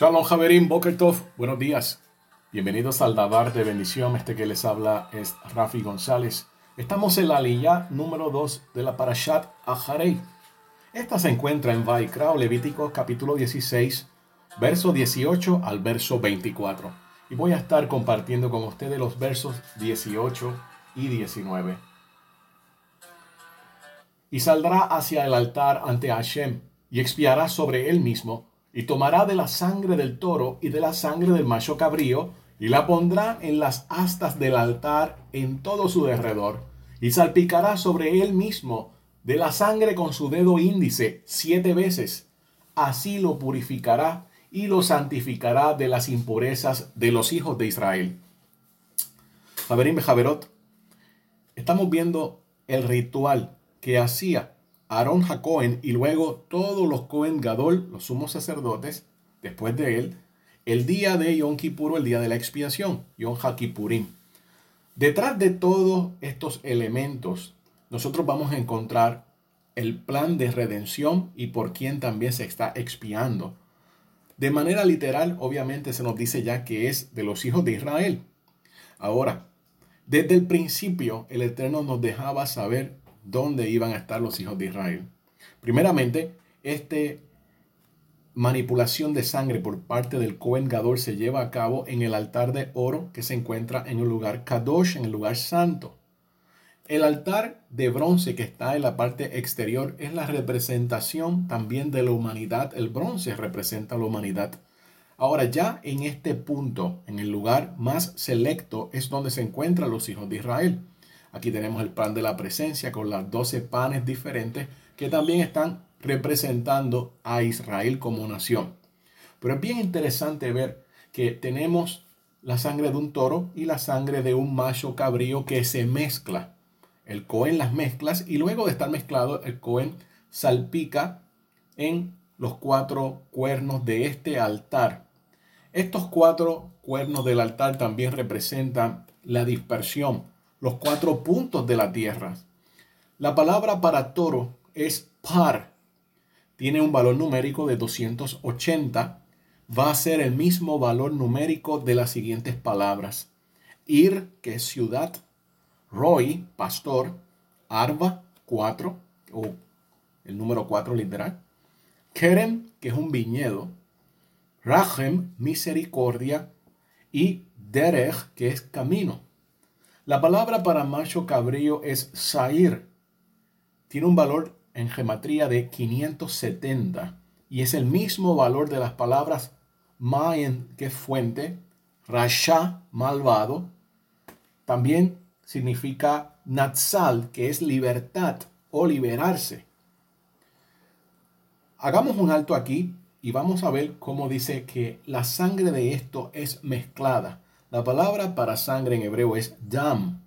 Shalom Javerín, Boker Tov, buenos días. Bienvenidos al Dabar de Bendición. Este que les habla es Rafi González. Estamos en la línea número 2 de la Parashat Aharei. Esta se encuentra en Vaikra, Levítico capítulo 16, verso 18 al verso 24. Y voy a estar compartiendo con ustedes los versos 18 y 19. Y saldrá hacia el altar ante Hashem y expiará sobre él mismo y tomará de la sangre del toro y de la sangre del macho cabrío, y la pondrá en las astas del altar en todo su derredor, y salpicará sobre él mismo de la sangre con su dedo índice siete veces. Así lo purificará y lo santificará de las impurezas de los hijos de Israel. Javerín Bejaverot, estamos viendo el ritual que hacía Aarón Jacoen y luego todos los Cohen Gadol, los sumos sacerdotes, después de él, el día de Yom Kippur, el día de la expiación, Yom HaKippurim. Detrás de todos estos elementos, nosotros vamos a encontrar el plan de redención y por quién también se está expiando. De manera literal, obviamente se nos dice ya que es de los hijos de Israel. Ahora, desde el principio, el Eterno nos dejaba saber dónde iban a estar los hijos de Israel. Primeramente, esta manipulación de sangre por parte del Cohen Gadol se lleva a cabo en el altar de oro que se encuentra en el lugar Kadosh, en el lugar santo. El altar de bronce que está en la parte exterior es la representación también de la humanidad. El bronce representa la humanidad. Ahora ya en este punto, en el lugar más selecto, es donde se encuentran los hijos de Israel. Aquí tenemos el pan de la presencia con las doce panes diferentes que también están representando a Israel como nación. Pero es bien interesante ver que tenemos la sangre de un toro y la sangre de un macho cabrío que se mezcla. El Cohen las mezclas y luego de estar mezclado, el Cohen salpica en los cuatro cuernos de este altar. Estos cuatro cuernos del altar también representan la dispersión los cuatro puntos de la tierra. La palabra para toro es par. Tiene un valor numérico de 280. Va a ser el mismo valor numérico de las siguientes palabras. Ir, que es ciudad. Roy, pastor. Arba, cuatro, o el número cuatro literal. Kerem, que es un viñedo. Rahem, misericordia. Y Derech, que es camino. La palabra para macho cabrío es sair. Tiene un valor en gematría de 570 y es el mismo valor de las palabras Mayen, que es fuente, Rasha, malvado. También significa Natsal, que es libertad o liberarse. Hagamos un alto aquí y vamos a ver cómo dice que la sangre de esto es mezclada. La palabra para sangre en hebreo es dam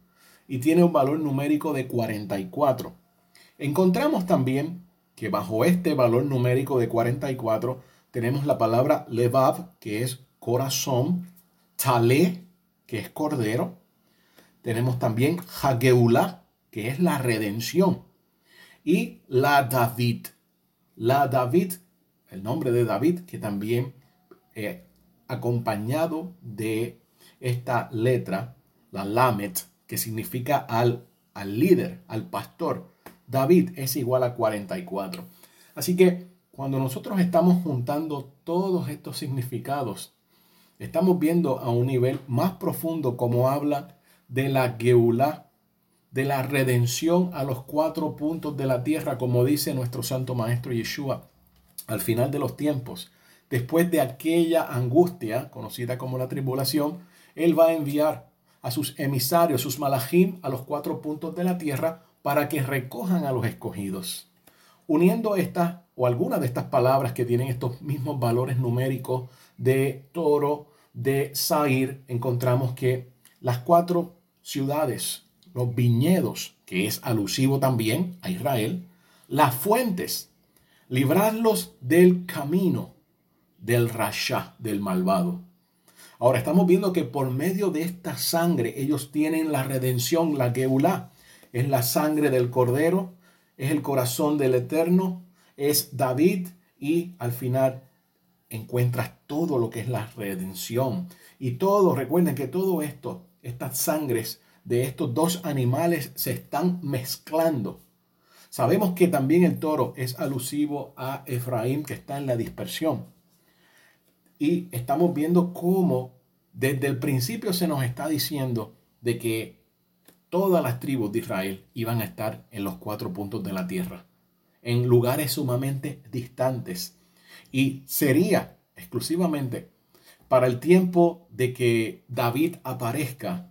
y tiene un valor numérico de 44. Encontramos también que bajo este valor numérico de 44 tenemos la palabra levav, que es corazón, tale, que es cordero. Tenemos también hageula, que es la redención. Y la David. La David, el nombre de David, que también eh, acompañado de esta letra, la Lamet, que significa al, al líder, al pastor. David es igual a 44. Así que cuando nosotros estamos juntando todos estos significados, estamos viendo a un nivel más profundo como habla de la Geulá, de la redención a los cuatro puntos de la tierra, como dice nuestro Santo Maestro Yeshua, al final de los tiempos, después de aquella angustia conocida como la tribulación, él va a enviar a sus emisarios, sus malajim, a los cuatro puntos de la tierra para que recojan a los escogidos. Uniendo estas o algunas de estas palabras que tienen estos mismos valores numéricos de toro, de Sair, encontramos que las cuatro ciudades, los viñedos, que es alusivo también a Israel, las fuentes, librarlos del camino del rasha, del malvado. Ahora estamos viendo que por medio de esta sangre ellos tienen la redención, la Geulá. Es la sangre del Cordero, es el corazón del Eterno, es David y al final encuentras todo lo que es la redención. Y todo, recuerden que todo esto, estas sangres de estos dos animales se están mezclando. Sabemos que también el toro es alusivo a Efraín que está en la dispersión. Y estamos viendo cómo desde el principio se nos está diciendo de que todas las tribus de Israel iban a estar en los cuatro puntos de la tierra, en lugares sumamente distantes. Y sería exclusivamente para el tiempo de que David aparezca,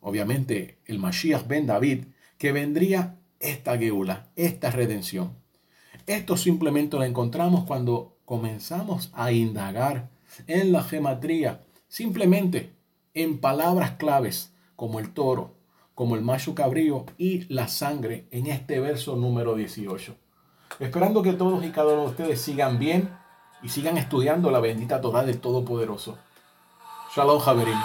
obviamente el Mashiach ben David, que vendría esta geula, esta redención. Esto simplemente lo encontramos cuando comenzamos a indagar en la gematría Simplemente en palabras claves como el toro, como el macho cabrío y la sangre en este verso número 18. Esperando que todos y cada uno de ustedes sigan bien y sigan estudiando la bendita Torah del Todopoderoso. Shalom, Javerín.